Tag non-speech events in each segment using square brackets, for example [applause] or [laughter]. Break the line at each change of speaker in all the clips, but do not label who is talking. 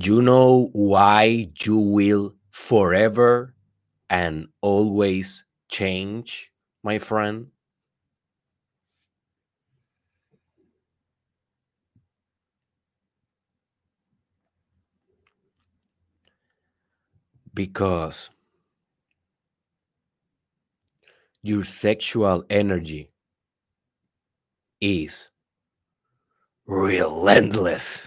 You know why you will forever and always change, my friend? Because your sexual energy is relentless.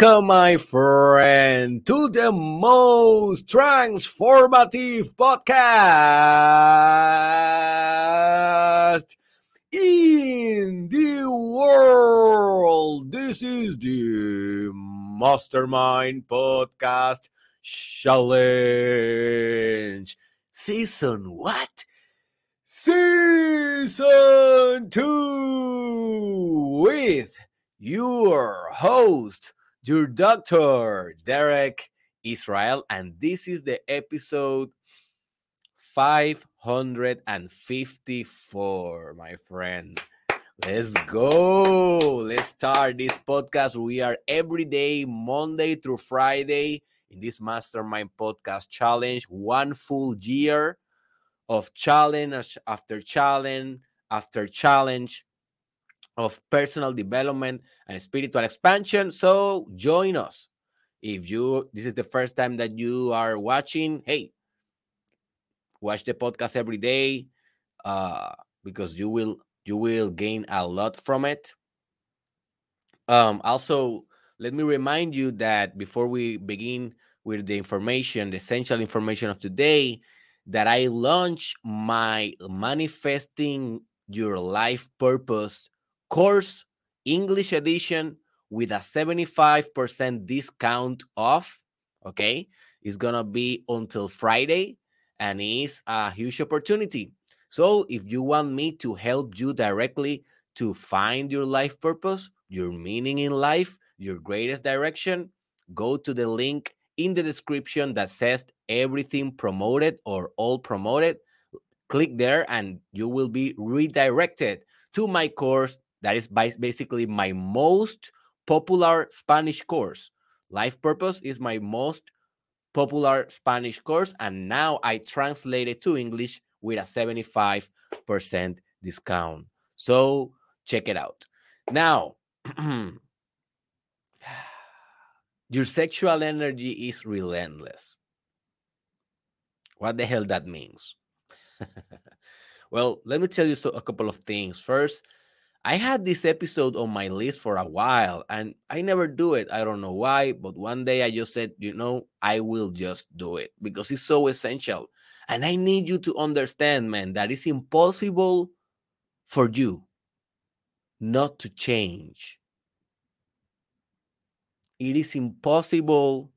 Welcome, my friend, to the most transformative podcast in the world. This is the Mastermind Podcast Challenge. Season what? Season 2 with your host, your doctor, Derek Israel, and this is the episode 554, my friend. Let's go. Let's start this podcast. We are every day, Monday through Friday, in this Mastermind Podcast Challenge, one full year of challenge after challenge after challenge of personal development and spiritual expansion. So join us. If you this is the first time that you are watching, hey, watch the podcast every day uh, because you will you will gain a lot from it. Um, also, let me remind you that before we begin with the information, the essential information of today, that I launch my manifesting your life purpose course English edition with a 75% discount off. Okay. It's going to be until Friday and it's a huge opportunity. So if you want me to help you directly to find your life purpose, your meaning in life, your greatest direction, go to the link in the description that says everything promoted or all promoted. Click there and you will be redirected to my course that is basically my most popular Spanish course. Life Purpose is my most popular Spanish course, and now I translate it to English with a 75% discount. So check it out. Now, [clears throat] your sexual energy is relentless. What the hell that means? [laughs] well, let me tell you so, a couple of things. First, I had this episode on my list for a while and I never do it. I don't know why, but one day I just said, you know, I will just do it because it's so essential. And I need you to understand, man, that it's impossible for you not to change. It is impossible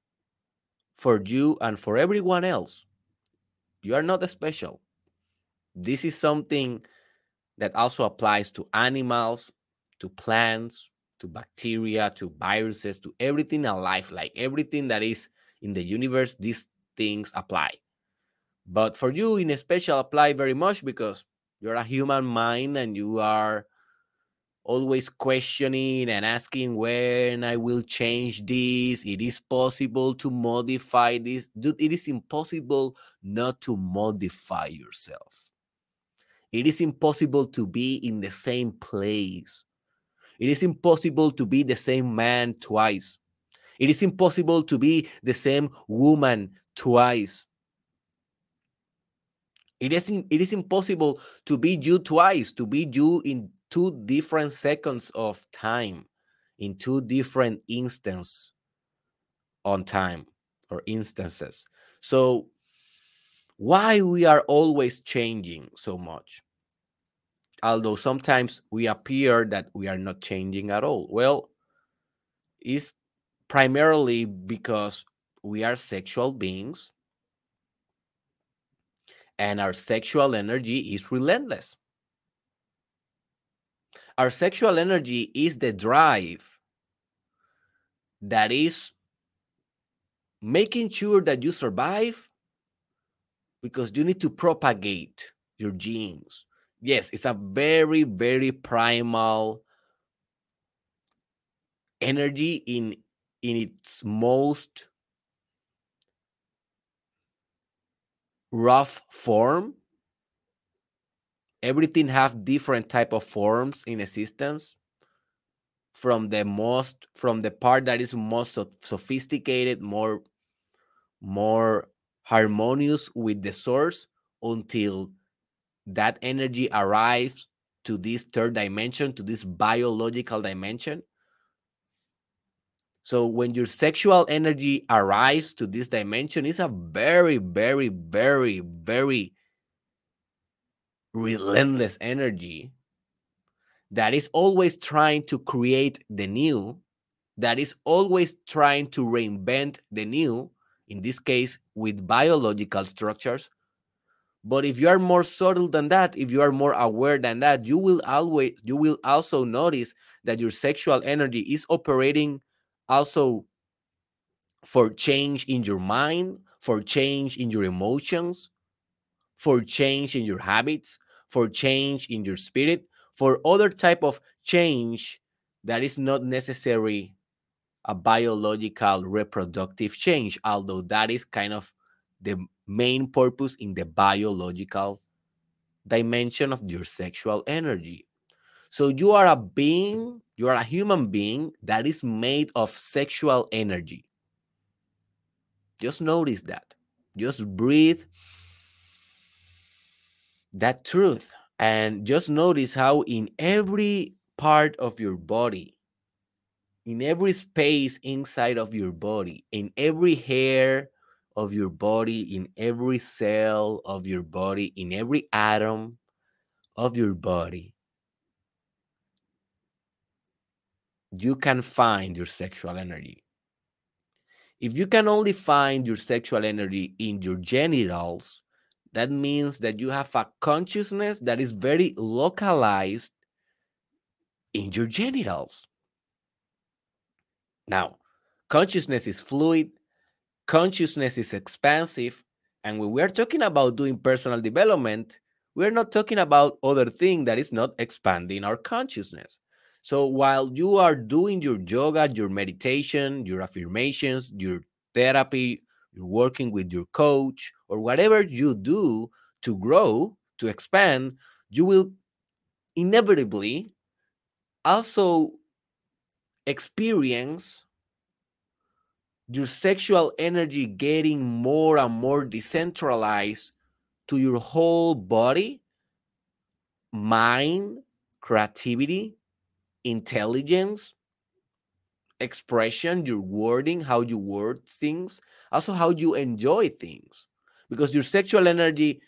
for you and for everyone else. You are not special. This is something that also applies to animals, to plants, to bacteria, to viruses, to everything alive, like everything that is in the universe, these things apply. But for you, in special, apply very much because you're a human mind and you are always questioning and asking when I will change this. It is possible to modify this. Dude, it is impossible not to modify yourself. It is impossible to be in the same place. It is impossible to be the same man twice. It is impossible to be the same woman twice. It is, it is impossible to be you twice, to be you in two different seconds of time, in two different instances on time or instances. So why we are always changing so much. Although sometimes we appear that we are not changing at all. Well it's primarily because we are sexual beings. And our sexual energy is relentless. Our sexual energy is the drive that is making sure that you survive because you need to propagate your genes. Yes, it's a very, very primal energy in in its most rough form everything have different type of forms in existence from the most from the part that is most sophisticated more more harmonious with the source until that energy arrives to this third dimension to this biological dimension. So when your sexual energy arrives to this dimension it's a very very very very relentless energy that is always trying to create the new, that is always trying to reinvent the new, in this case with biological structures. But if you are more subtle than that, if you are more aware than that, you will always you will also notice that your sexual energy is operating also for change in your mind, for change in your emotions, for change in your habits, for change in your spirit, for other type of change that is not necessary a biological reproductive change, although that is kind of the main purpose in the biological dimension of your sexual energy. So you are a being, you are a human being that is made of sexual energy. Just notice that. Just breathe that truth and just notice how in every part of your body in every space inside of your body in every hair of your body in every cell of your body in every atom of your body you can find your sexual energy if you can only find your sexual energy in your genitals that means that you have a consciousness that is very localized in your genitals. Now, consciousness is fluid, consciousness is expansive, and when we are talking about doing personal development, we're not talking about other thing that is not expanding our consciousness. So while you are doing your yoga, your meditation, your affirmations, your therapy, you're working with your coach, or whatever you do to grow, to expand, you will inevitably also experience your sexual energy getting more and more decentralized to your whole body, mind, creativity, intelligence, expression, your wording, how you word things, also how you enjoy things. Because your sexual energy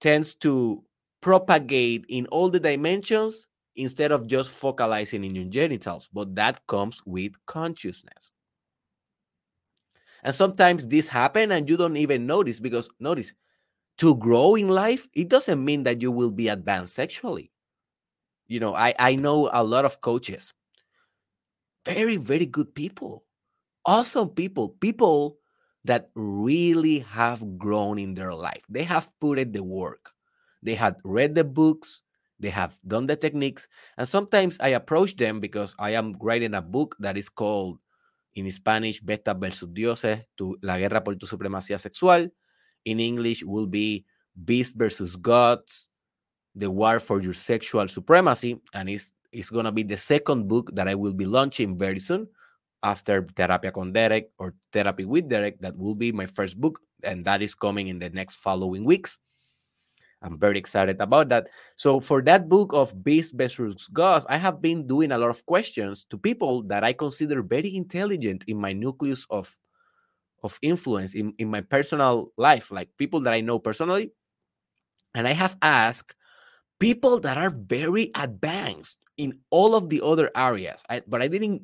tends to propagate in all the dimensions instead of just focalizing in your genitals. But that comes with consciousness. And sometimes this happen and you don't even notice because notice to grow in life, it doesn't mean that you will be advanced sexually. You know, I, I know a lot of coaches very, very good people, awesome people, people that really have grown in their life. They have put in the work. They have read the books, they have done the techniques. And sometimes I approach them because I am writing a book that is called in Spanish Beta versus Dioses, tu, La Guerra por tu Supremacía Sexual. In English will be Beast versus Gods, The War for Your Sexual Supremacy. And it's is going to be the second book that I will be launching very soon after Terapia con Derek or Therapy with Derek. That will be my first book, and that is coming in the next following weeks. I'm very excited about that. So, for that book of Beast versus Gods, I have been doing a lot of questions to people that I consider very intelligent in my nucleus of of influence in, in my personal life, like people that I know personally. And I have asked people that are very advanced in all of the other areas. I, but I didn't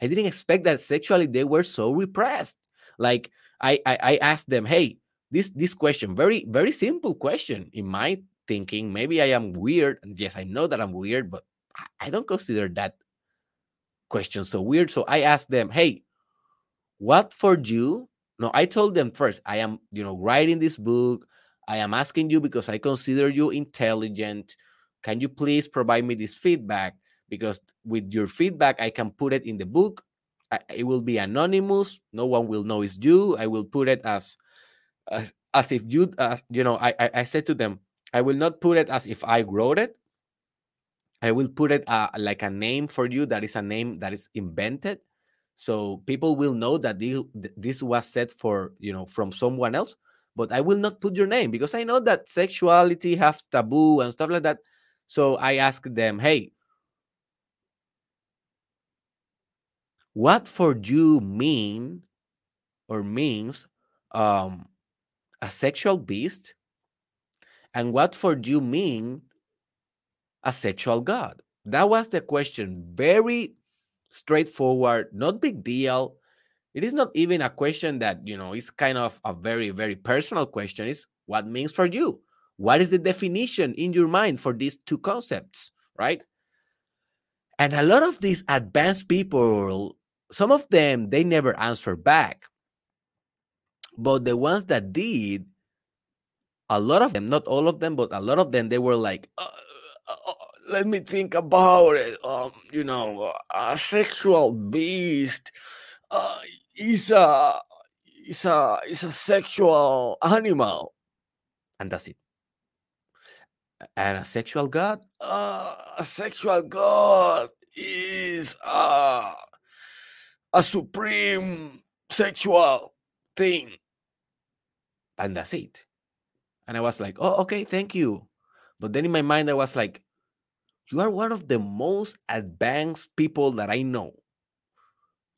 I didn't expect that sexually they were so repressed. Like I, I, I asked them, hey, this this question, very very simple question in my thinking. Maybe I am weird, and yes, I know that I'm weird, but I don't consider that question so weird. So I asked them, hey, what for you? No, I told them first, I am, you know, writing this book. I am asking you because I consider you intelligent. Can you please provide me this feedback? Because with your feedback, I can put it in the book. It will be anonymous. No one will know it's you. I will put it as as, as if you, you know, I, I, I said to them, I will not put it as if I wrote it. I will put it uh, like a name for you that is a name that is invented. So people will know that this was said for, you know, from someone else, but I will not put your name because I know that sexuality has taboo and stuff like that. So I asked them, hey, what for you mean or means um, a sexual beast? And what for you mean a sexual god? That was the question. Very straightforward, not big deal. It is not even a question that, you know, is kind of a very, very personal question. Is what means for you? What is the definition in your mind for these two concepts, right? And a lot of these advanced people, some of them, they never answer back. But the ones that did, a lot of them, not all of them, but a lot of them, they were like, uh, uh, uh let me think about it. Um, you know, a sexual beast uh, is a is a is a sexual animal, and that's it. And a sexual god, uh, a sexual god is uh, a supreme sexual thing, and that's it. And I was like, oh, okay, thank you. But then in my mind, I was like, you are one of the most advanced people that I know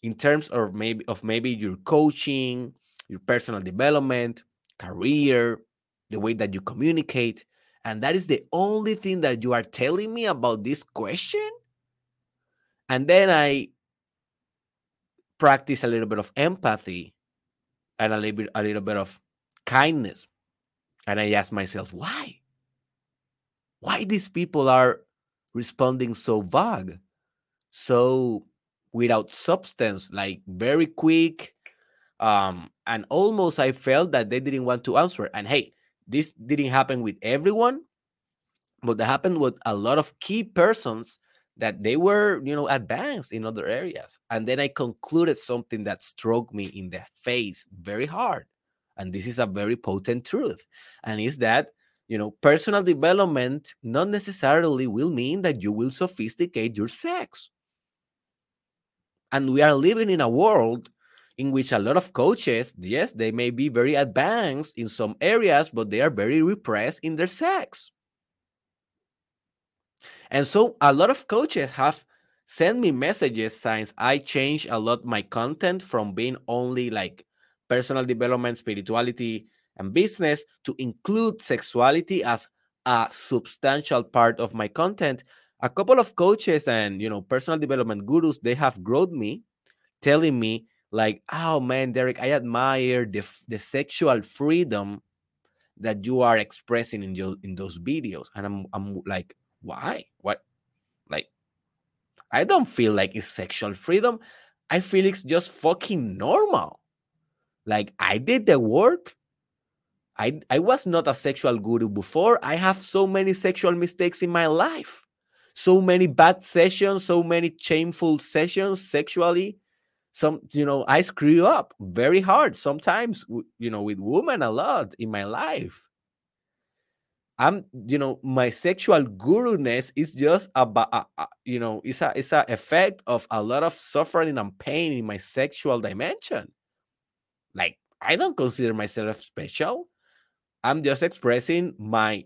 in terms of maybe of maybe your coaching, your personal development, career, the way that you communicate. And that is the only thing that you are telling me about this question. And then I practice a little bit of empathy and a little bit, a little bit of kindness. And I ask myself, why? Why these people are responding so vague, so without substance, like very quick. Um, and almost I felt that they didn't want to answer. And hey, this didn't happen with everyone, but that happened with a lot of key persons that they were, you know, advanced in other areas. And then I concluded something that struck me in the face very hard. And this is a very potent truth. And is that you know, personal development not necessarily will mean that you will sophisticate your sex. And we are living in a world in which a lot of coaches, yes, they may be very advanced in some areas, but they are very repressed in their sex. And so a lot of coaches have sent me messages since I changed a lot my content from being only like personal development, spirituality, and business to include sexuality as a substantial part of my content. A couple of coaches and you know personal development gurus they have grown me telling me like oh man derek i admire the, the sexual freedom that you are expressing in your in those videos. And i'm i'm like why? What? Like i don't feel like it's sexual freedom. I feel it's just fucking normal like i did the work I, I was not a sexual guru before. I have so many sexual mistakes in my life, so many bad sessions, so many shameful sessions sexually. Some, you know, I screw up very hard sometimes, you know, with women a lot in my life. I'm, you know, my sexual guru-ness is just about, you know, it's a, it's a effect of a lot of suffering and pain in my sexual dimension. Like, I don't consider myself special. I'm just expressing my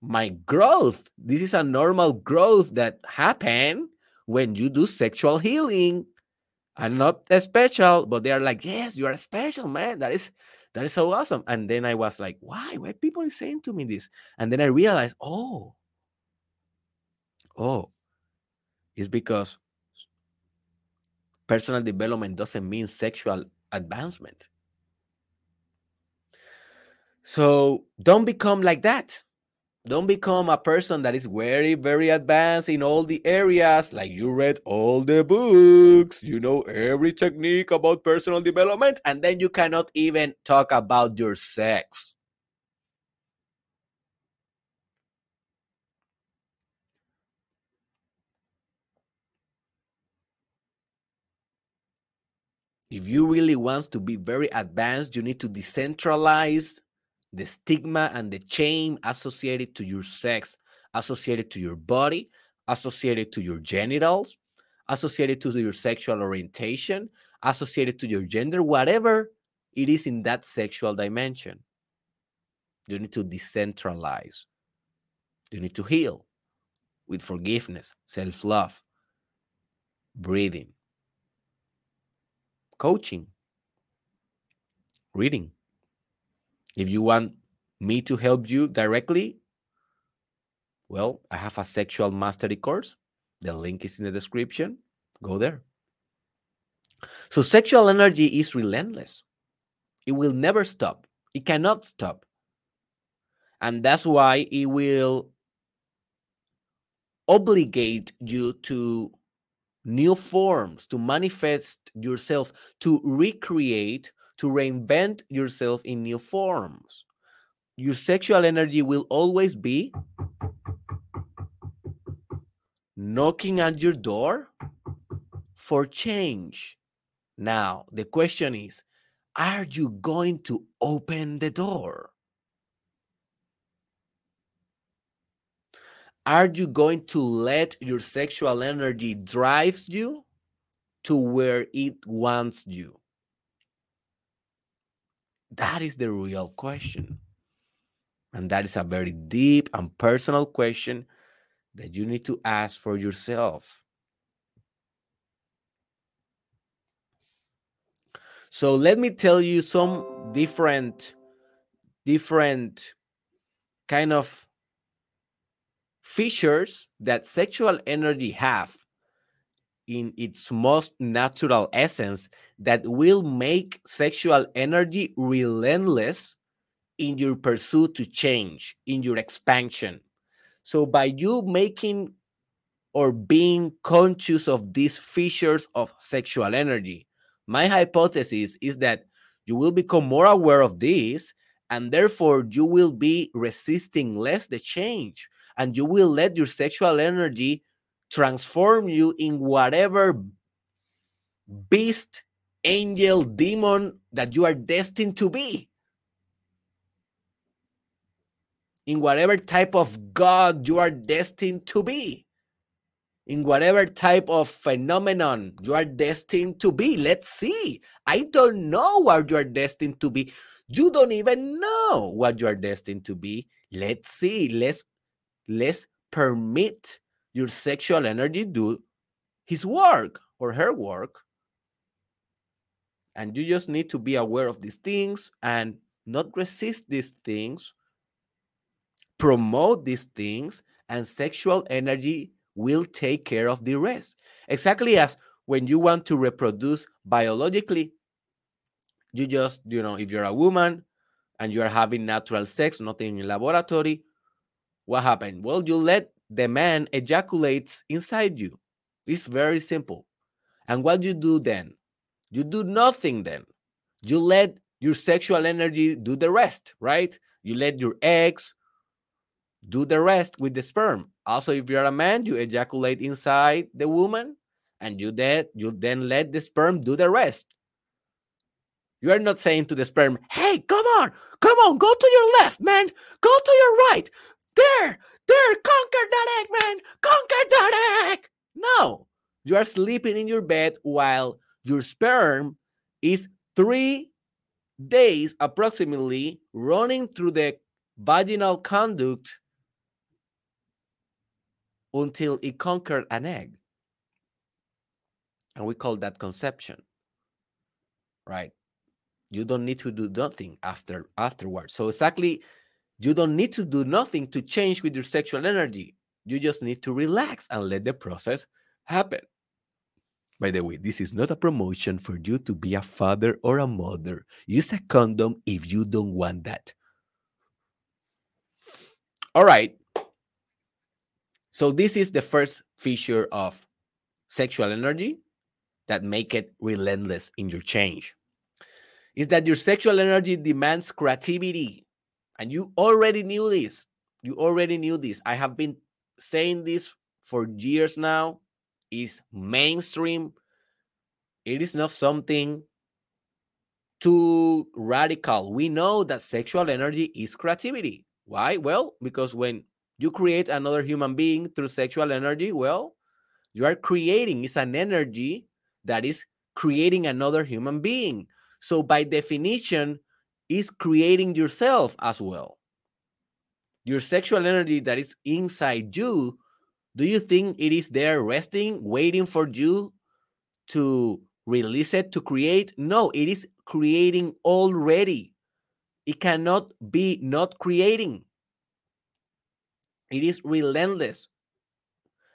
my growth. This is a normal growth that happen when you do sexual healing. I'm not special, but they are like, yes, you are special, man. That is that is so awesome. And then I was like, why? Why people is saying to me this? And then I realized, oh, oh, it's because personal development doesn't mean sexual advancement. So don't become like that. Don't become a person that is very, very advanced in all the areas. Like you read all the books, you know every technique about personal development, and then you cannot even talk about your sex. If you really want to be very advanced, you need to decentralize the stigma and the shame associated to your sex, associated to your body, associated to your genitals, associated to your sexual orientation, associated to your gender, whatever it is in that sexual dimension. You need to decentralize. You need to heal with forgiveness, self love, breathing, coaching, reading. If you want me to help you directly, well, I have a sexual mastery course. The link is in the description. Go there. So, sexual energy is relentless, it will never stop, it cannot stop. And that's why it will obligate you to new forms, to manifest yourself, to recreate to reinvent yourself in new forms. Your sexual energy will always be knocking at your door for change. Now, the question is are you going to open the door? Are you going to let your sexual energy drives you to where it wants you? That is the real question. And that is a very deep and personal question that you need to ask for yourself. So let me tell you some different different kind of features that sexual energy have in its most natural essence that will make sexual energy relentless in your pursuit to change, in your expansion. So, by you making or being conscious of these features of sexual energy, my hypothesis is that you will become more aware of this and therefore you will be resisting less the change and you will let your sexual energy transform you in whatever beast, angel, demon that you are destined to be. In whatever type of God you are destined to be. In whatever type of phenomenon you are destined to be. Let's see. I don't know what you are destined to be. You don't even know what you are destined to be. Let's see. Let's let's permit your sexual energy do his work or her work. And you just need to be aware of these things and not resist these things, promote these things, and sexual energy will take care of the rest. Exactly as when you want to reproduce biologically, you just, you know, if you're a woman and you are having natural sex, nothing in laboratory, what happened? Well, you let the man ejaculates inside you. It's very simple. And what you do then? You do nothing then. You let your sexual energy do the rest, right? You let your eggs do the rest with the sperm. Also, if you're a man, you ejaculate inside the woman and you then you then let the sperm do the rest. You are not saying to the sperm, hey, come on, come on, go to your left, man, go to your right, there, there, conquer that egg, man, conquer that egg. No, you are sleeping in your bed while your sperm is three days approximately running through the vaginal conduct until it conquered an egg. And we call that conception. Right? You don't need to do nothing after afterwards. So exactly you don't need to do nothing to change with your sexual energy. You just need to relax and let the process happen. By the way, this is not a promotion for you to be a father or a mother. Use a condom if you don't want that. All right. So this is the first feature of sexual energy that make it relentless in your change. Is that your sexual energy demands creativity. And you already knew this. You already knew this. I have been saying this for years now is mainstream. It is not something too radical. We know that sexual energy is creativity. Why? Well, because when you create another human being through sexual energy, well, you are creating, it's an energy that is creating another human being. So, by definition, is creating yourself as well. Your sexual energy that is inside you do you think it is there resting, waiting for you to release it to create? No, it is creating already. It cannot be not creating. It is relentless.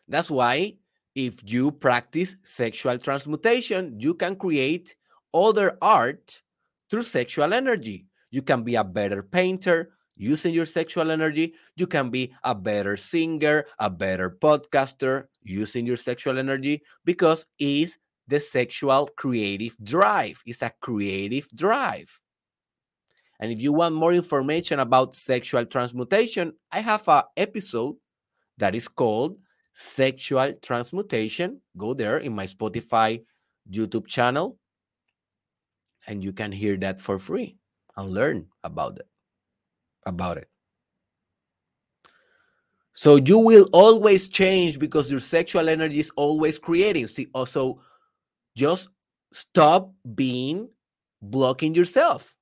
That's why if you practice sexual transmutation, you can create other art through sexual energy. You can be a better painter, using your sexual energy, you can be a better singer, a better podcaster using your sexual energy because it's the sexual creative drive. It's a creative drive. And if you want more information about sexual transmutation, I have an episode that is called Sexual Transmutation. Go there in my Spotify YouTube channel and you can hear that for free and learn about it about it. So you will always change because your sexual energy is always creating. See, also just stop being blocking yourself.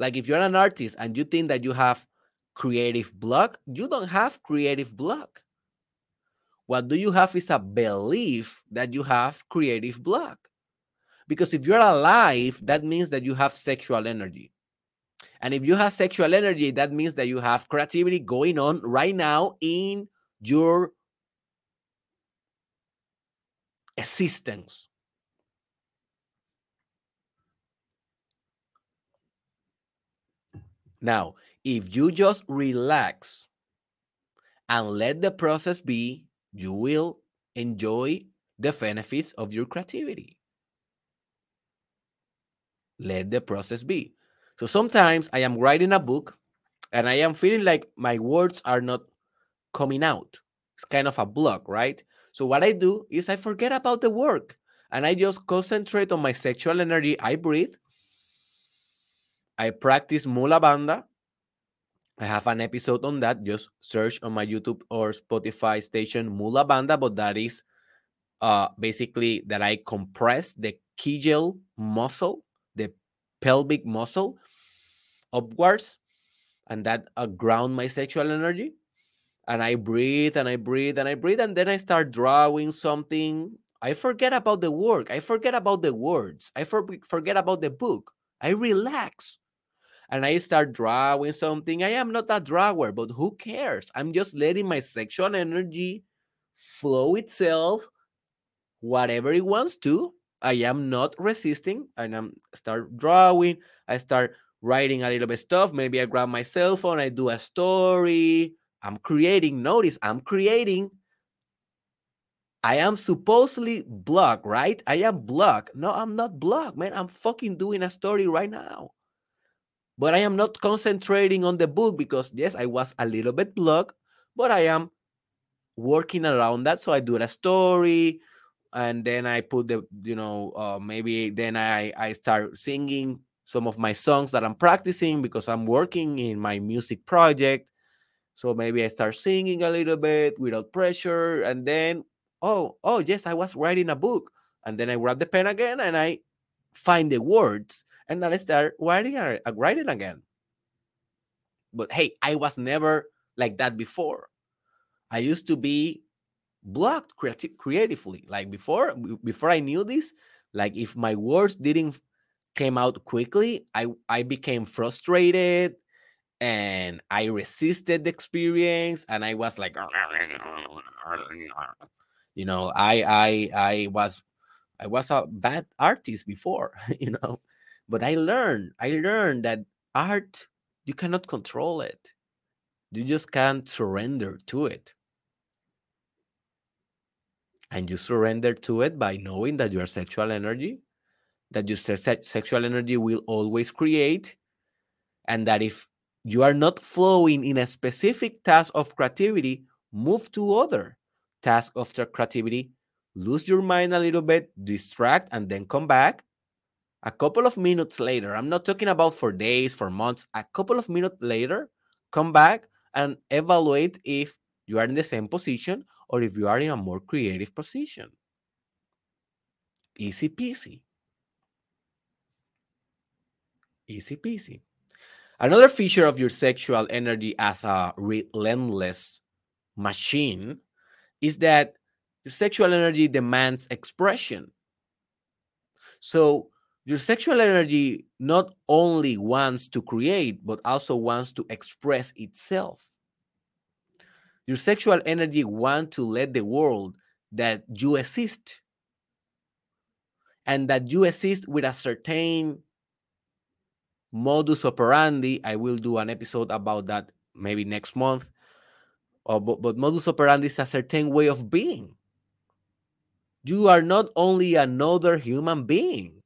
Like if you're an artist and you think that you have creative block, you don't have creative block. What do you have is a belief that you have creative block. Because if you're alive, that means that you have sexual energy. And if you have sexual energy, that means that you have creativity going on right now in your existence. Now, if you just relax and let the process be, you will enjoy the benefits of your creativity. Let the process be. So sometimes I am writing a book and I am feeling like my words are not coming out. It's kind of a block, right? So what I do is I forget about the work and I just concentrate on my sexual energy. I breathe. I practice Mula Bandha. I have an episode on that. Just search on my YouTube or Spotify station Mula Bandha, but that is uh, basically that I compress the Kegel muscle, pelvic muscle, upwards and that uh, ground my sexual energy. And i breathe and i breathe and i breathe and then i start drawing something. I forget about the work. I forget about the words. I for- forget about the book. I relax. And i start drawing something. I am not a drawer but who cares? I'm just letting my sexual energy flow itself whatever it wants to i am not resisting and i'm start drawing i start writing a little bit stuff. Maybe I grab my cell phone, I do a story. I'm creating. Notice I'm creating. I am supposedly blocked, right? I am blocked. No, I'm not blocked, man. I'm fucking doing a story right now. But I am not concentrating on the book because, yes, I was a little bit blocked, but I am working around that. So I do a story and then I put the, you know, uh, maybe then I, I start singing some of my songs that I'm practicing because I'm working in my music project. So maybe I start singing a little bit without pressure. And then, oh, oh, yes, I was writing a book. And then I grab the pen again and I find the words. And then I start writing, writing again. But hey, I was never like that before. I used to be blocked creati- creatively. Like before, before I knew this, like if my words didn't came out quickly, I I became frustrated and I resisted the experience and I was like [laughs] you know, I I I was I was a bad artist before, [laughs] you know. But I learned, I learned that art you cannot control it. You just can't surrender to it. And you surrender to it by knowing that your sexual energy, that your se- sexual energy will always create, and that if you are not flowing in a specific task of creativity, move to other task of creativity, lose your mind a little bit, distract, and then come back. A couple of minutes later, I'm not talking about for days, for months, a couple of minutes later, come back and evaluate if you are in the same position or if you are in a more creative position. Easy peasy. Easy peasy. Another feature of your sexual energy as a relentless machine is that your sexual energy demands expression. So, your sexual energy not only wants to create, but also wants to express itself. Your sexual energy wants to let the world that you exist and that you exist with a certain modus operandi. I will do an episode about that maybe next month. Uh, but, but modus operandi is a certain way of being. You are not only another human being,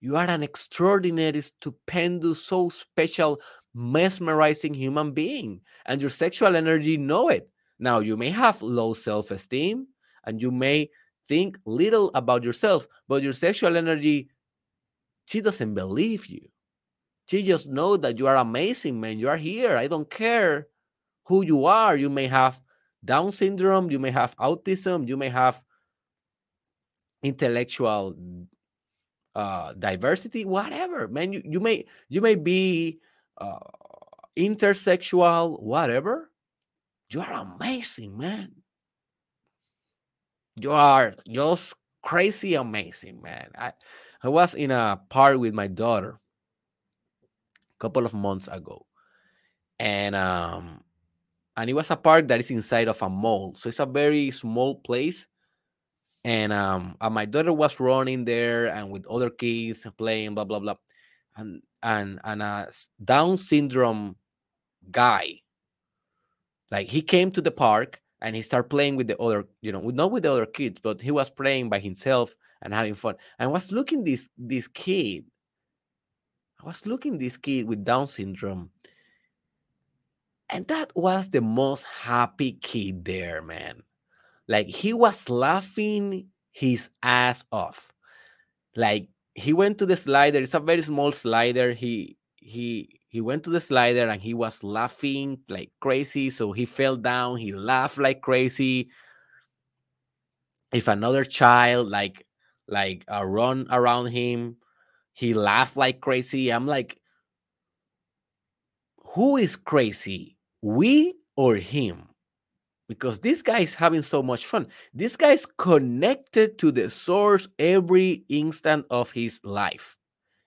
you are an extraordinary, stupendous, so special, mesmerizing human being. And your sexual energy know it. Now, you may have low self esteem and you may think little about yourself, but your sexual energy, she doesn't believe you. She just know that you are amazing, man. You are here. I don't care who you are. You may have Down syndrome, you may have autism, you may have intellectual uh, diversity, whatever, man. You, you may you may be uh, intersexual, whatever. You are amazing, man. You are just crazy amazing, man. I I was in a park with my daughter a couple of months ago, and um, and it was a park that is inside of a mall, so it's a very small place. And um, and my daughter was running there and with other kids playing, blah blah blah, and and and a uh, Down syndrome guy, like he came to the park and he started playing with the other, you know, not with the other kids, but he was playing by himself and having fun. And was looking this this kid. I was looking this kid with Down syndrome, and that was the most happy kid there, man. Like he was laughing his ass off. Like he went to the slider. It's a very small slider. He he he went to the slider and he was laughing like crazy. So he fell down. He laughed like crazy. If another child like like uh, run around him, he laughed like crazy. I'm like, who is crazy? We or him? Because this guy is having so much fun. This guy is connected to the source every instant of his life.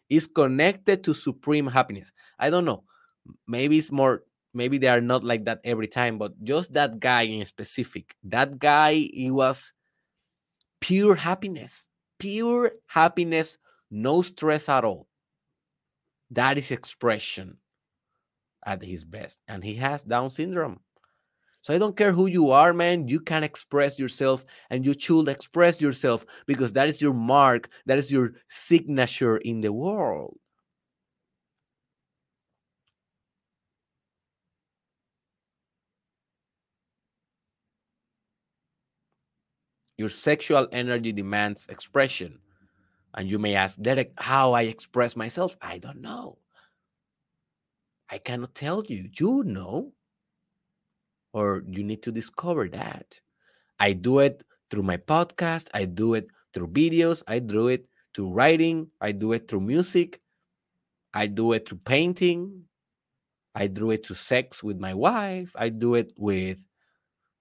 Is connected to supreme happiness. I don't know. Maybe it's more, maybe they are not like that every time, but just that guy in specific, that guy, he was pure happiness, pure happiness, no stress at all. That is expression at his best. And he has Down syndrome. So I don't care who you are, man. You can express yourself and you should express yourself because that is your mark, that is your signature in the world. Your sexual energy demands expression. And you may ask, Derek, how I express myself? I don't know. I cannot tell you. You know or you need to discover that. I do it through my podcast, I do it through videos, I do it through writing, I do it through music, I do it through painting, I do it through sex with my wife, I do it with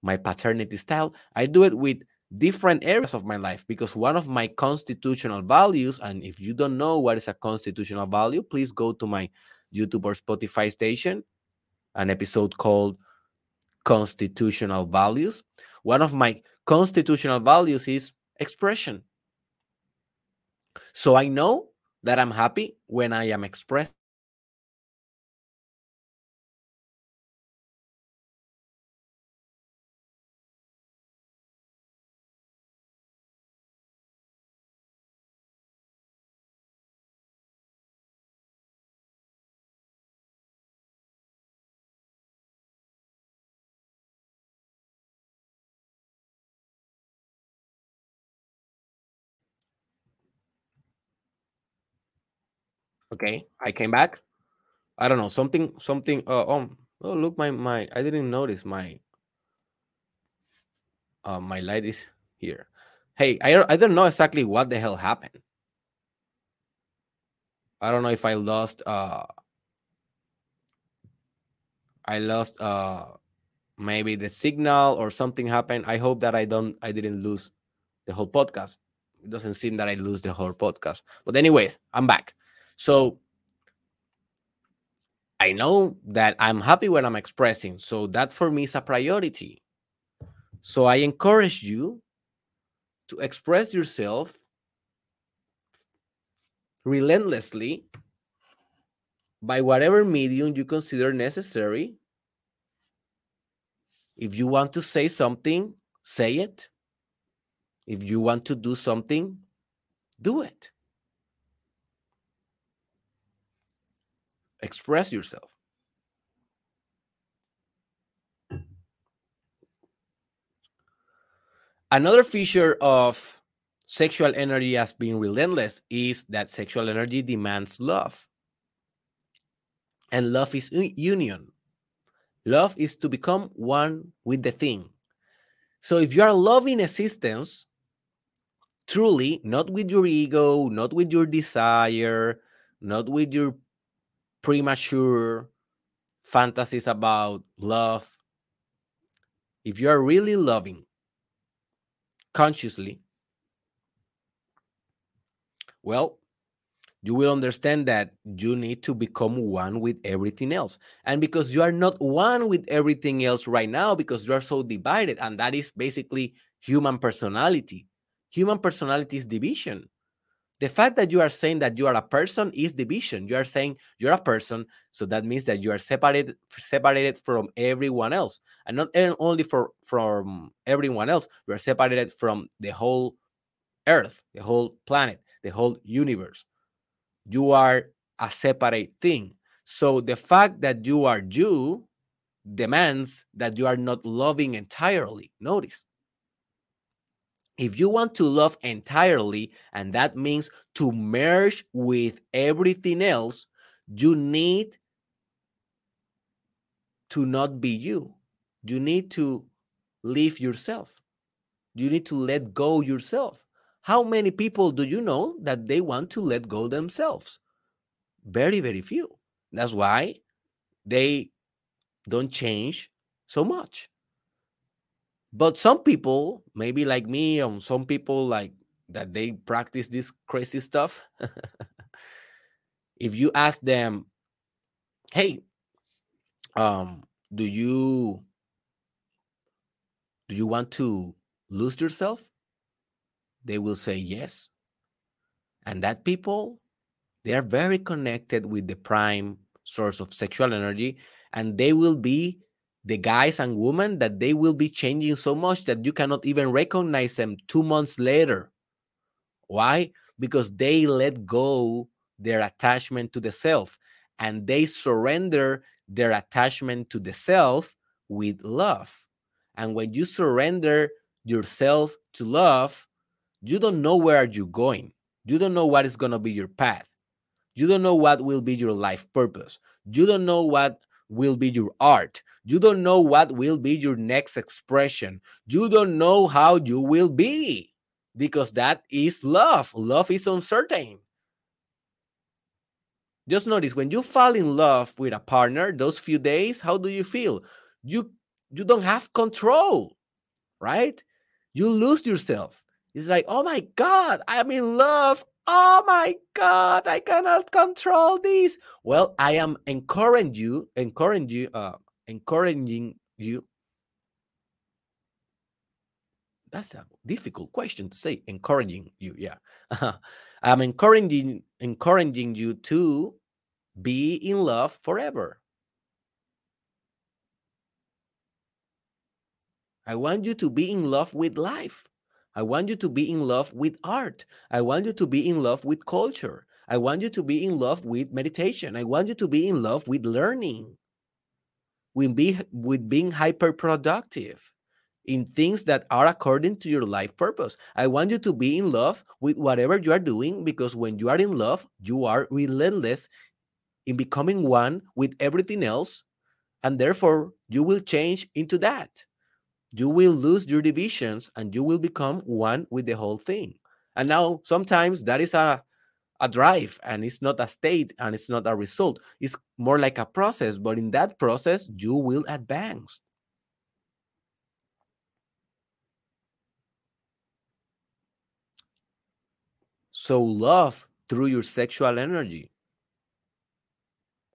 my paternity style. I do it with different areas of my life because one of my constitutional values, and if you don't know what is a constitutional value, please go to my YouTube or Spotify station, an episode called Constitutional Values. One of my constitutional values is expression. So I know that I'm happy when I am expressed Okay, I came back. I don't know something something. Uh, oh, oh, look, my my. I didn't notice my. Uh, my light is here. Hey, I I don't know exactly what the hell happened. I don't know if I lost. Uh, I lost. Uh, maybe the signal or something happened. I hope that I don't. I didn't lose the whole podcast. It doesn't seem that I lose the whole podcast. But anyways, I'm back. So I know that I'm happy when I'm expressing. So that for me is a priority. So I encourage you to express yourself relentlessly by whatever medium you consider necessary. If you want to say something, say it. If you want to do something, do it. Express yourself. Another feature of sexual energy as being relentless is that sexual energy demands love. And love is union. Love is to become one with the thing. So if you are loving existence, truly, not with your ego, not with your desire, not with your premature fantasies about love, if you are really loving consciously, well, you will understand that you need to become one with everything else. And because you are not one with everything else right now, because you are so divided, and that is basically human personality. Human personality is division. The fact that you are saying that you are a person is division. You are saying you're a person, so that means that you are separated separated from everyone else, and not only for from everyone else. You are separated from the whole Earth, the whole planet, the whole universe. You are a separate thing. So the fact that you are you demands that you are not loving entirely. Notice if you want to love entirely, and that means to merge with everything else, you need to not be you. You need to leave yourself. You need to let go yourself. How many people do you know that they want to let go themselves? Very, very few. That's why they don't change so much. But some people, maybe like me, or some people like that they practice this crazy stuff. [laughs] if you ask them, hey, um, do you do you want to lose yourself? They will say yes. And that people, they are very connected with the prime source of sexual energy, and they will be the guys and women that they will be changing so much that you cannot even recognize them two months later. Why? Because they let go their attachment to the self and they surrender their attachment to the self with love. And when you surrender yourself to love, you don't know where you're going. You don't know what is going to be your path. You don't know what will be your life purpose. You don't know what will be your art. You don't know what will be your next expression. You don't know how you will be because that is love. Love is uncertain. Just notice when you fall in love with a partner, those few days, how do you feel? You you don't have control, right? You lose yourself. It's like, oh my God, I'm in love. Oh my God, I cannot control this. Well, I am encouraging you, encouraging you, uh, encouraging you. That's a difficult question to say. Encouraging you, yeah. [laughs] I'm encouraging encouraging you to be in love forever. I want you to be in love with life. I want you to be in love with art. I want you to be in love with culture. I want you to be in love with meditation. I want you to be in love with learning, with, be, with being hyper productive in things that are according to your life purpose. I want you to be in love with whatever you are doing because when you are in love, you are relentless in becoming one with everything else. And therefore, you will change into that you will lose your divisions and you will become one with the whole thing. And now sometimes that is a a drive and it's not a state and it's not a result. It's more like a process, but in that process you will advance. So love through your sexual energy.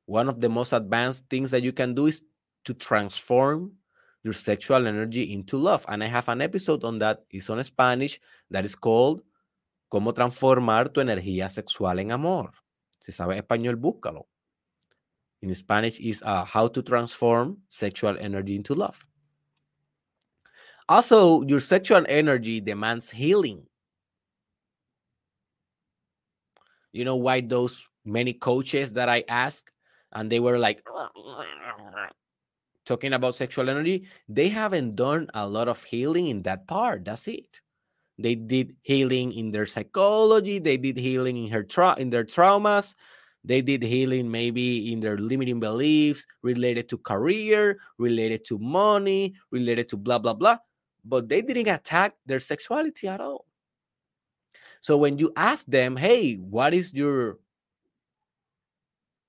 One of the most advanced things that you can do is to transform your sexual energy into love. And I have an episode on that. It's on Spanish that is called Cómo transformar tu energía sexual en amor. Si sabe español, búscalo. In Spanish is uh, how to transform sexual energy into love. Also, your sexual energy demands healing. You know why those many coaches that I asked and they were like talking about sexual energy, they haven't done a lot of healing in that part. That's it. They did healing in their psychology. They did healing in her tra- in their traumas. They did healing maybe in their limiting beliefs related to career, related to money, related to blah blah blah. But they didn't attack their sexuality at all. So when you ask them, "Hey, what is your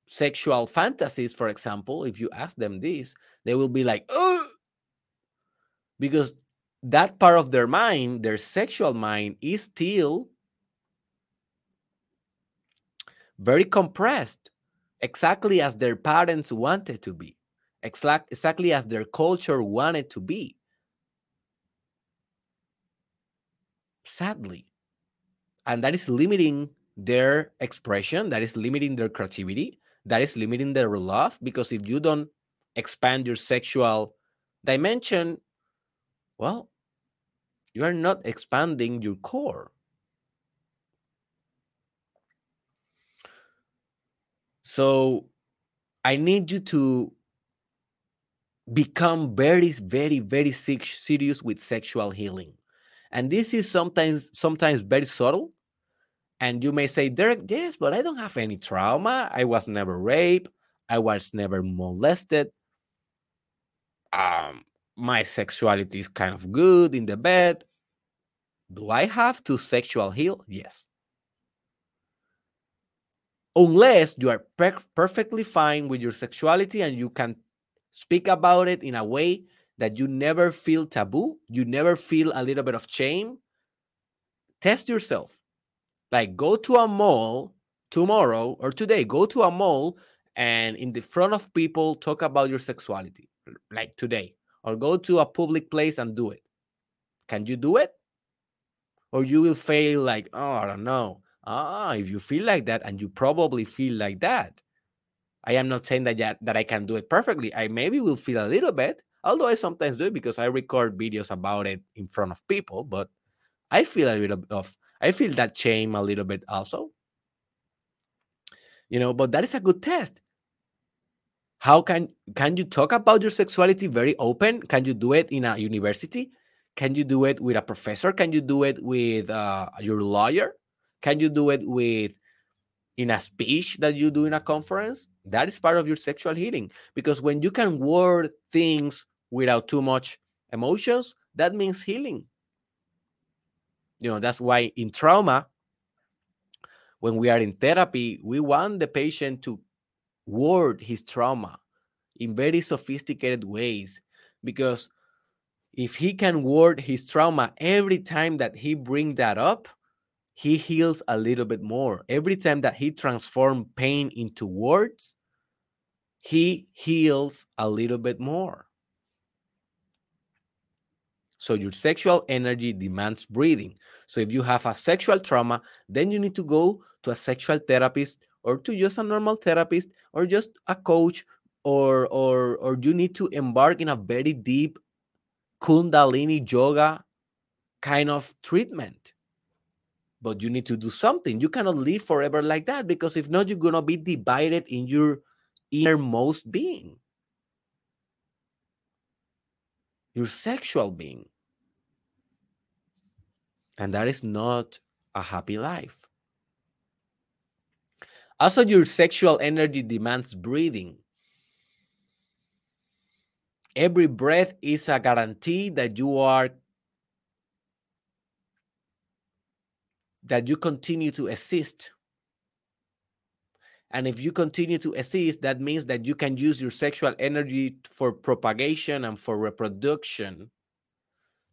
sexual fantasies, for example, if you ask them this, they will be like, oh, because that part of their mind, their sexual mind, is still very compressed, exactly as their parents wanted to be, exact, exactly as their culture wanted to be. Sadly. And that is limiting their expression, that is limiting their creativity, that is limiting their love because if you don't expand your sexual dimension, well, you are not expanding your core. So I need you to become very, very, very serious with sexual healing. And this is sometimes sometimes very subtle and you may say, Derek, yes, but I don't have any trauma. I was never raped. I was never molested. Um, my sexuality is kind of good in the bed. Do I have to sexual heal? Yes. Unless you are per perfectly fine with your sexuality and you can speak about it in a way that you never feel taboo, you never feel a little bit of shame, test yourself. Like go to a mall tomorrow or today, go to a mall and in the front of people talk about your sexuality, like today, or go to a public place and do it. Can you do it? Or you will fail like, oh, I don't know. Ah, if you feel like that, and you probably feel like that, I am not saying that yet, that I can do it perfectly. I maybe will feel a little bit, although I sometimes do it because I record videos about it in front of people, but I feel a little bit of I feel that shame a little bit also. You know, but that is a good test. How can can you talk about your sexuality very open? Can you do it in a university? Can you do it with a professor? Can you do it with uh, your lawyer? Can you do it with in a speech that you do in a conference? That is part of your sexual healing because when you can word things without too much emotions, that means healing you know that's why in trauma when we are in therapy we want the patient to word his trauma in very sophisticated ways because if he can word his trauma every time that he bring that up he heals a little bit more. Every time that he transform pain into words he heals a little bit more so your sexual energy demands breathing. So if you have a sexual trauma then you need to go to a sexual therapist or to just a normal therapist or just a coach or or or you need to embark in a very deep kundalini yoga kind of treatment. But you need to do something. You cannot live forever like that because if not you're going to be divided in your innermost being. Your sexual being and that is not a happy life also your sexual energy demands breathing Every breath is a guarantee that you are that you continue to assist. And if you continue to assist, that means that you can use your sexual energy for propagation and for reproduction.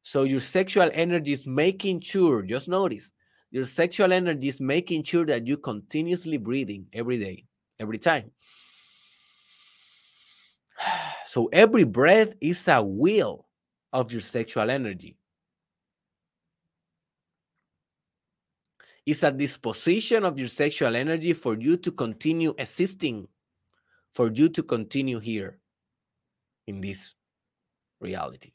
So your sexual energy is making sure, just notice, your sexual energy is making sure that you continuously breathing every day, every time. [sighs] So every breath is a will of your sexual energy. It's a disposition of your sexual energy for you to continue assisting, for you to continue here in this reality.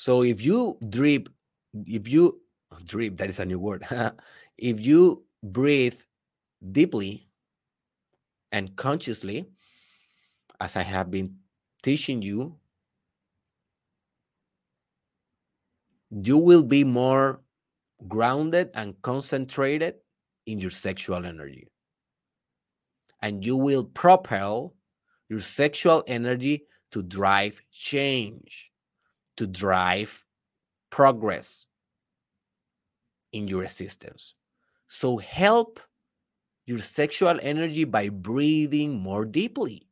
So if you drip, if you drip, that is a new word. [laughs] if you breathe deeply and consciously, as I have been teaching you, you will be more grounded and concentrated in your sexual energy. And you will propel your sexual energy to drive change to drive progress in your systems. So help your sexual energy by breathing more deeply.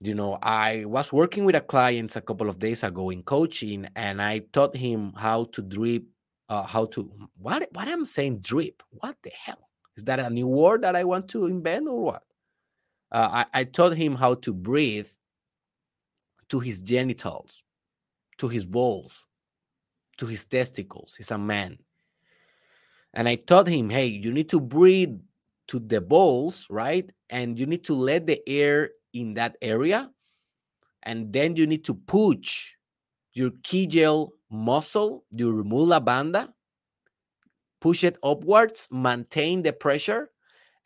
You know, I was working with a client a couple of days ago in coaching, and I taught him how to drip, uh, how to what what I'm saying drip. What the hell is that a new word that I want to invent or what? Uh, I, I taught him how to breathe to his genitals, to his balls, to his testicles. He's a man. And I taught him, hey, you need to breathe to the balls, right? And you need to let the air in that area. And then you need to push your kegel muscle, your mula bandha, push it upwards, maintain the pressure,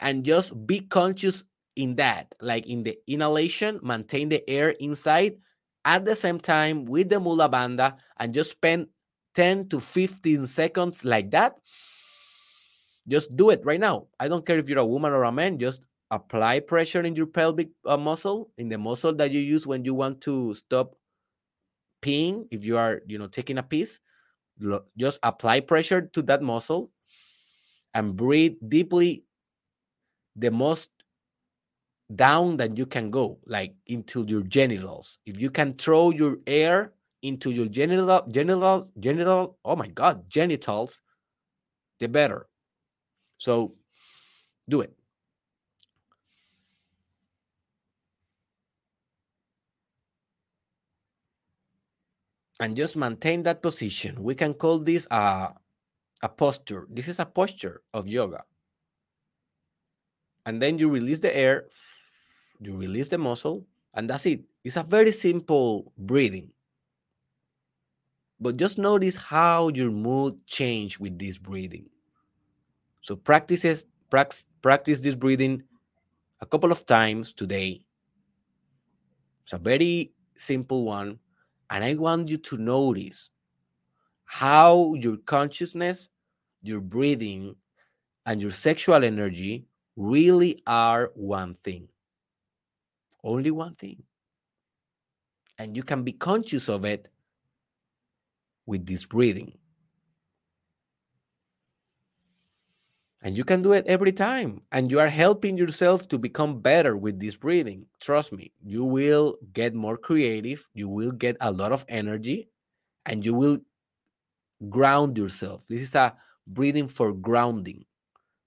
and just be conscious in that, like in the inhalation, maintain the air inside, at the same time with the mula bandha and just spend 10 to 15 seconds like that. Just do it right now. I don't care if you're a woman or a man, just apply pressure in your pelvic uh, muscle, in the muscle that you use when you want to stop peeing, if you are, you know, taking a piss. Just apply pressure to that muscle and breathe deeply the most down that you can go, like into your genitals. If you can throw your air into your genital, genitals, genital, oh my God, genitals, the better. So do it. And just maintain that position. We can call this a, a posture. This is a posture of yoga. And then you release the air you release the muscle, and that's it. It's a very simple breathing. But just notice how your mood change with this breathing. So practices practice, practice this breathing a couple of times today. It's a very simple one. And I want you to notice how your consciousness, your breathing, and your sexual energy really are one thing Only one thing. And you can be conscious of it with this breathing. And you can do it every time. And you are helping yourself to become better with this breathing. Trust me, you will get more creative. You will get a lot of energy and you will ground yourself. This is a breathing for grounding.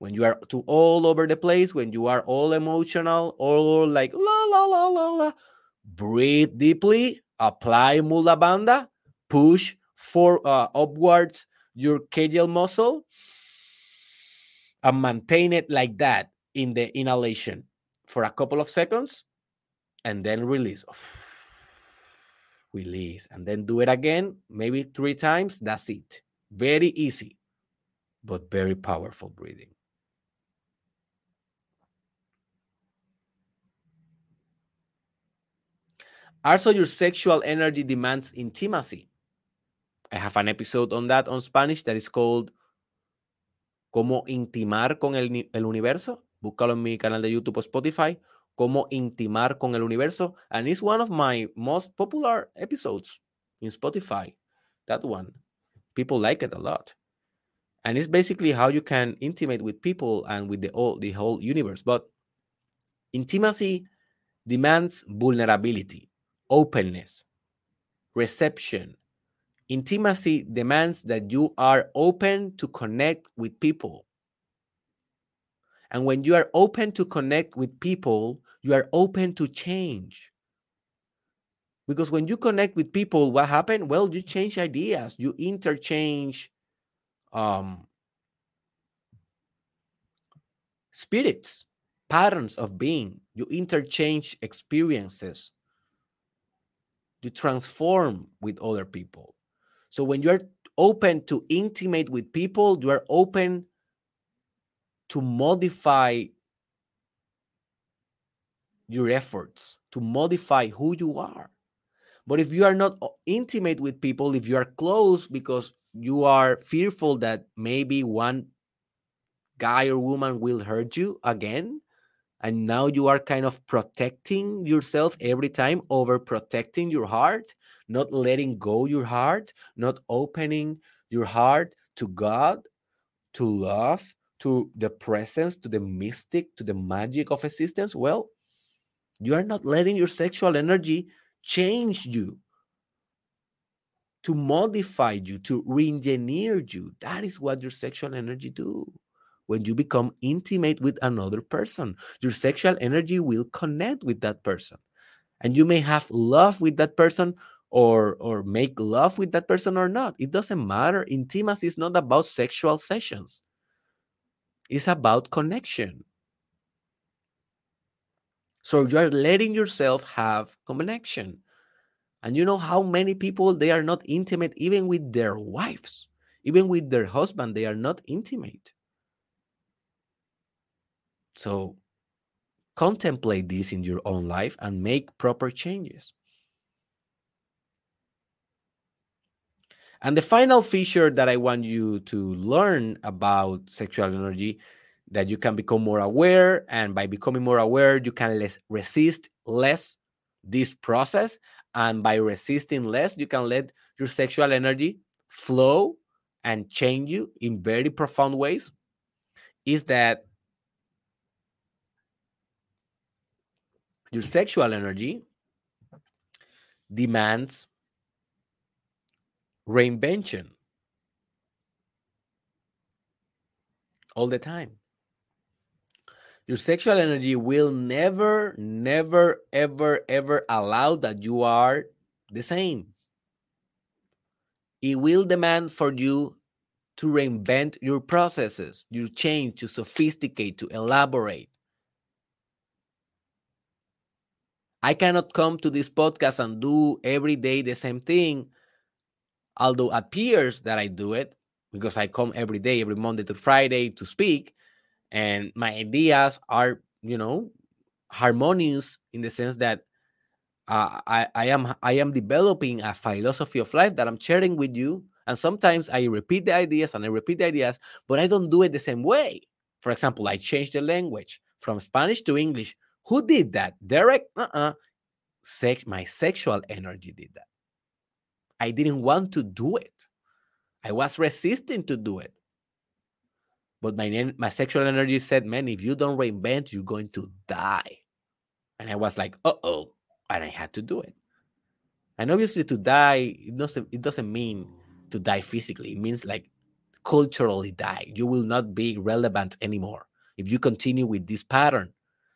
When you are too all over the place, when you are all emotional, all like la la la la la, breathe deeply, apply mula bandha, push for uh, upwards your kegel muscle, and maintain it like that in the inhalation for a couple of seconds, and then release. [sighs] Release, and then do it again, maybe three times. That's it. Very easy, but very powerful breathing. Also, your sexual energy demands intimacy. I have an episode on that on Spanish that is called Cómo intimar con el, el universo. Búscalo en mi canal de YouTube o Spotify. Cómo intimar con el universo. And it's one of my most popular episodes in Spotify. That one. People like it a lot. And it's basically how you can intimate with people and with the whole, the whole universe. But intimacy demands vulnerability openness, reception. Intimacy demands that you are open to connect with people. And when you are open to connect with people, you are open to change. Because when you connect with people, what happened? Well, you change ideas, you interchange um, spirits, patterns of being, you interchange experiences you transform with other people. So when you're open to intimate with people, you are open to modify your efforts, to modify who you are. But if you are not uh, intimate with people, if you are close because you are fearful that maybe one guy or woman will hurt you again, and now you are kind of protecting yourself every time over protecting your heart not letting go your heart not opening your heart to god to love to the presence to the mystic to the magic of existence. Well you are not letting your sexual energy change you to modify you to re-engineer you. That is what your sexual energy do when you become intimate with another person. Your sexual energy will connect with that person. And you may have love with that person or or make love with that person or not. It doesn't matter. Intimacy is not about sexual sessions. It's about connection. So you are letting yourself have connection. And you know how many people they are not intimate even with their wives, even with their husband, they are not intimate. So contemplate this in your own life and make proper changes. And the final feature that I want you to learn about sexual energy that you can become more aware and by becoming more aware you can less resist less this process and by resisting less you can let your sexual energy flow and change you in very profound ways is that Your sexual energy demands reinvention all the time. Your sexual energy will never, never, ever, ever allow that you are the same. It will demand for you to reinvent your processes, you change, to sophisticate, to elaborate. I cannot come to this podcast and do every day the same thing, although it appears that I do it because I come every day, every Monday to Friday to speak, and my ideas are, you know, harmonious in the sense that uh, I, I am I am developing a philosophy of life that I'm sharing with you. And sometimes I repeat the ideas and I repeat the ideas, but I don't do it the same way. For example, I change the language from Spanish to English Who did that? Derek? Uh-uh. Sex, my sexual energy did that. I didn't want to do it. I was resisting to do it. But my, my sexual energy said, man, if you don't reinvent, you're going to die. And I was like, uh oh. And I had to do it. And obviously, to die, it doesn't, it doesn't mean to die physically. It means like culturally die. You will not be relevant anymore. If you continue with this pattern,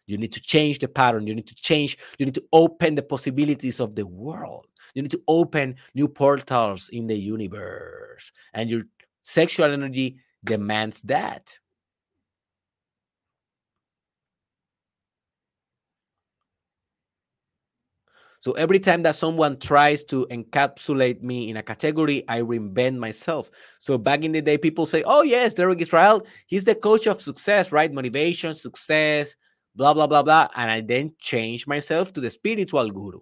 you need to change the pattern. You need to change, you need to open the possibilities of the world. You need to open new portals in the universe. And your sexual energy demands that. So every time that someone tries to encapsulate me in a category, I reinvent myself. So back in the day, people say, "Oh yes, Derek Israel, he's the coach of success, right? Motivation, success, blah blah blah blah." And I then changed myself to the spiritual guru.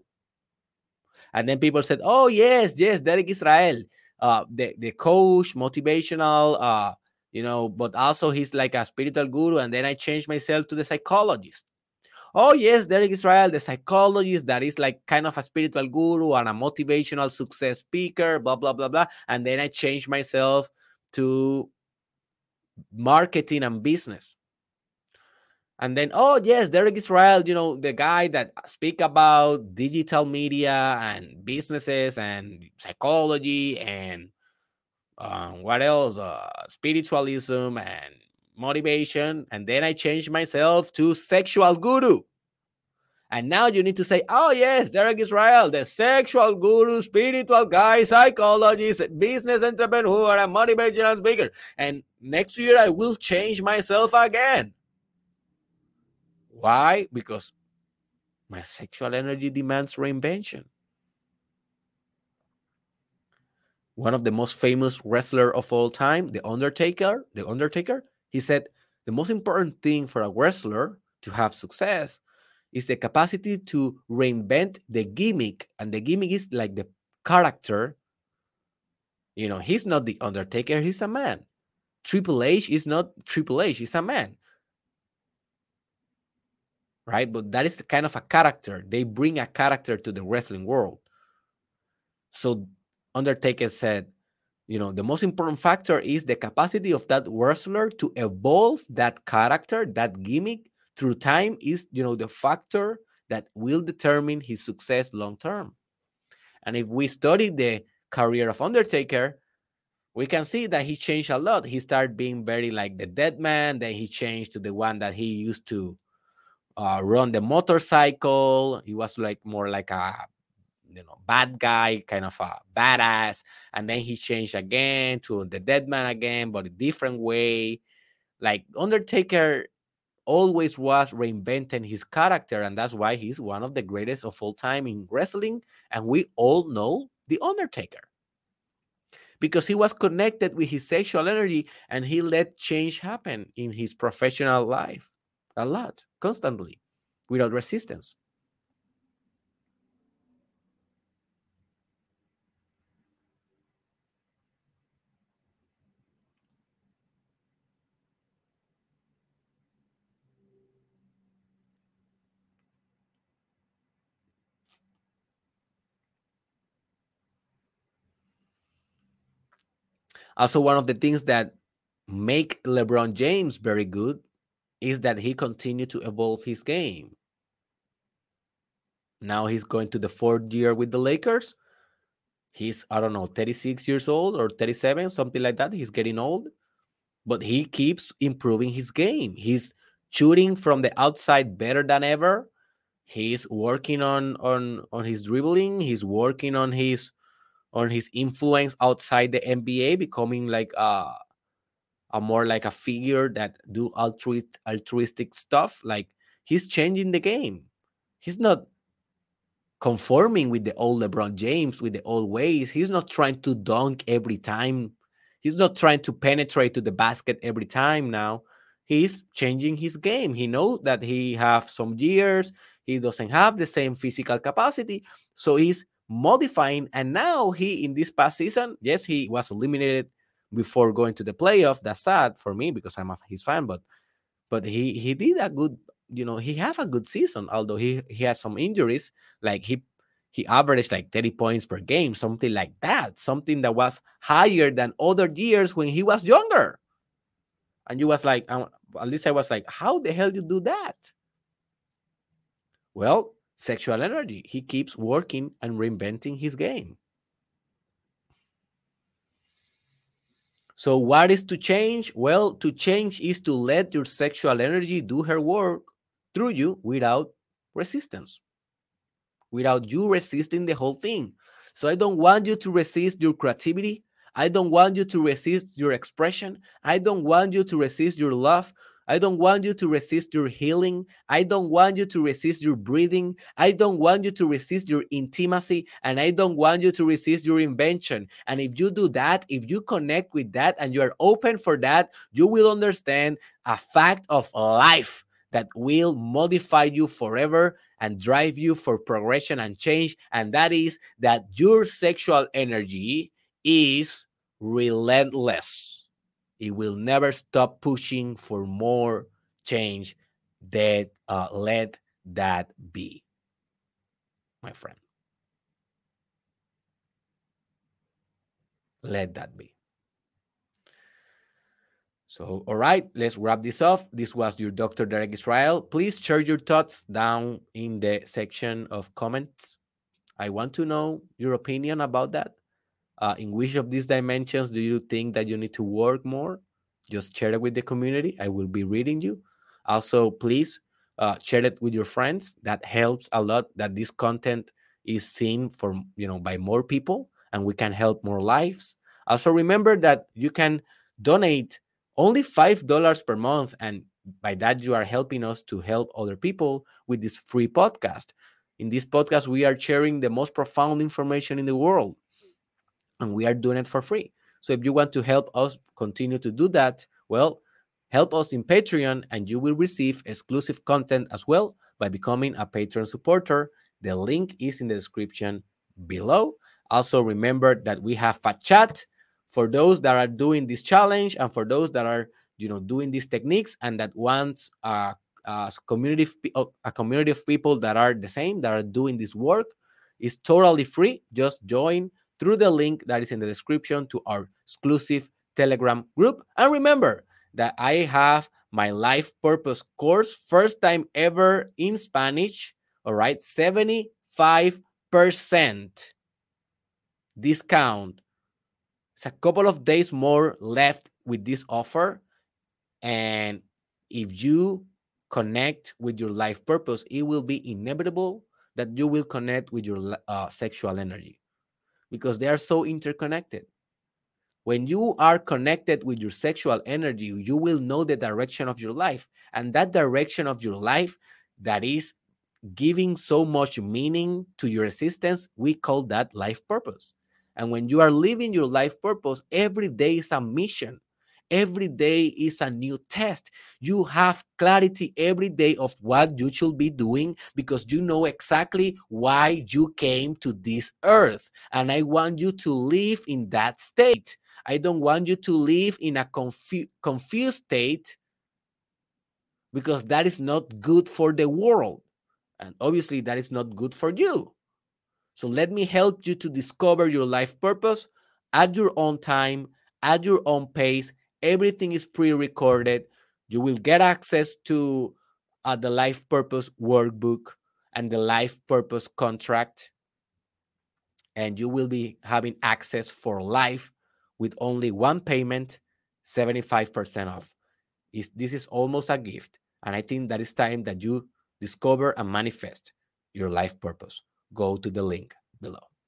And then people said, "Oh yes, yes, Derek Israel, uh, the the coach, motivational, uh, you know, but also he's like a spiritual guru." And then I changed myself to the psychologist oh yes derek israel the psychologist that is like kind of a spiritual guru and a motivational success speaker blah blah blah blah and then i changed myself to marketing and business and then oh yes derek israel you know the guy that speak about digital media and businesses and psychology and um, what else uh, spiritualism and motivation. And then I changed myself to sexual guru. And now you need to say, oh, yes, Derek Israel, the sexual guru, spiritual guy, psychologist, business entrepreneur, and motivational speaker. And next year I will change myself again. Why? Because my sexual energy demands reinvention. One of the most famous wrestler of all time, The Undertaker, The Undertaker, he said, the most important thing for a wrestler to have success is the capacity to reinvent the gimmick. And the gimmick is like the character. You know, he's not the Undertaker, he's a man. Triple H is not Triple H, he's a man. Right? But that is the kind of a character. They bring a character to the wrestling world. So Undertaker said, you know the most important factor is the capacity of that wrestler to evolve that character that gimmick through time is you know the factor that will determine his success long term and if we study the career of undertaker we can see that he changed a lot he started being very like the dead man then he changed to the one that he used to uh, run the motorcycle. He was like more like a you know bad guy kind of a badass. And then he changed again to the dead man again but a different way. Like undertaker always was reinventing his character and that's why he's one of the greatest of all time in wrestling and we all know the undertaker. Because he was connected with his sexual energy and he let change happen in his professional life a lot constantly without resistance. Also, one of the things that make LeBron James very good is that he continued to evolve his game. Now he's going to the fourth year with the Lakers. He's, I don't know, 36 years old or 37, something like that. He's getting old, but he keeps improving his game. He's shooting from the outside better than ever. He's working on on on his dribbling. He's working on his on his influence outside the NBA, becoming like a, a more like a figure that do altruist, altruistic stuff. Like he's changing the game. He's not conforming with the old LeBron James with the old ways. He's not trying to dunk every time. He's not trying to penetrate to the basket every time now. He's changing his game. He knows that he have some years. He doesn't have the same physical capacity. So he's modifying. And now he, in this past season, yes, he was eliminated before going to the playoff. That's sad for me because I'm a, his fan, but but he he did a good you know, he have a good season, although he he has some injuries. Like he he averaged like 30 points per game, something like that, something that was higher than other years when he was younger. And you was like, at least I was like, how the hell you do that? Well, sexual energy. He keeps working and reinventing his game. So, what is to change? Well, to change is to let your sexual energy do her work through you without resistance, without you resisting the whole thing. So, I don't want you to resist your creativity. I don't want you to resist your expression. I don't want you to resist your love. I don't want you to resist your healing. I don't want you to resist your breathing. I don't want you to resist your intimacy. And I don't want you to resist your invention. And if you do that, if you connect with that and you are open for that, you will understand a fact of life that will modify you forever and drive you for progression and change. And that is that your sexual energy is relentless it will never stop pushing for more change that uh, let that be my friend. Let that be. So all right let's wrap this off. This was your dr derek israel. Please share your thoughts down in the section of comments. I want to know your opinion about that uh, in which of these dimensions do you think that you need to work more? Just share it with the community. I will be reading you. Also, please uh, share it with your friends. That helps a lot. That this content is seen for you know by more people, and we can help more lives. Also, remember that you can donate only five dollars per month, and by that you are helping us to help other people with this free podcast. In this podcast, we are sharing the most profound information in the world and we are doing it for free. So if you want to help us continue to do that, well, help us in Patreon and you will receive exclusive content as well by becoming a Patreon supporter. The link is in the description below. Also, remember that we have a chat for those that are doing this challenge and for those that are, you know, doing these techniques and that wants a, a community a community of people that are the same that are doing this work. is totally free. Just join through the link that is in the description to our exclusive Telegram group. And remember that I have my life purpose course, first time ever in Spanish. All right, 75% discount. It's a couple of days more left with this offer. And if you connect with your life purpose, it will be inevitable that you will connect with your uh, sexual energy because they are so interconnected. When you are connected with your sexual energy, you will know the direction of your life. And that direction of your life that is giving so much meaning to your existence, we call that life purpose. And when you are living your life purpose, every day is a mission. Every day is a new test. You have clarity every day of what you should be doing because you know exactly why you came to this earth. And I want you to live in that state. I don't want you to live in a confu- confused state because that is not good for the world. And obviously, that is not good for you. So, let me help you to discover your life purpose at your own time, at your own pace, Everything is pre-recorded. You will get access to uh, the life purpose workbook and the life purpose contract. And you will be having access for life with only one payment, 75% off. Is this is almost a gift. And I think that is time that you discover and manifest your life purpose. Go to the link below.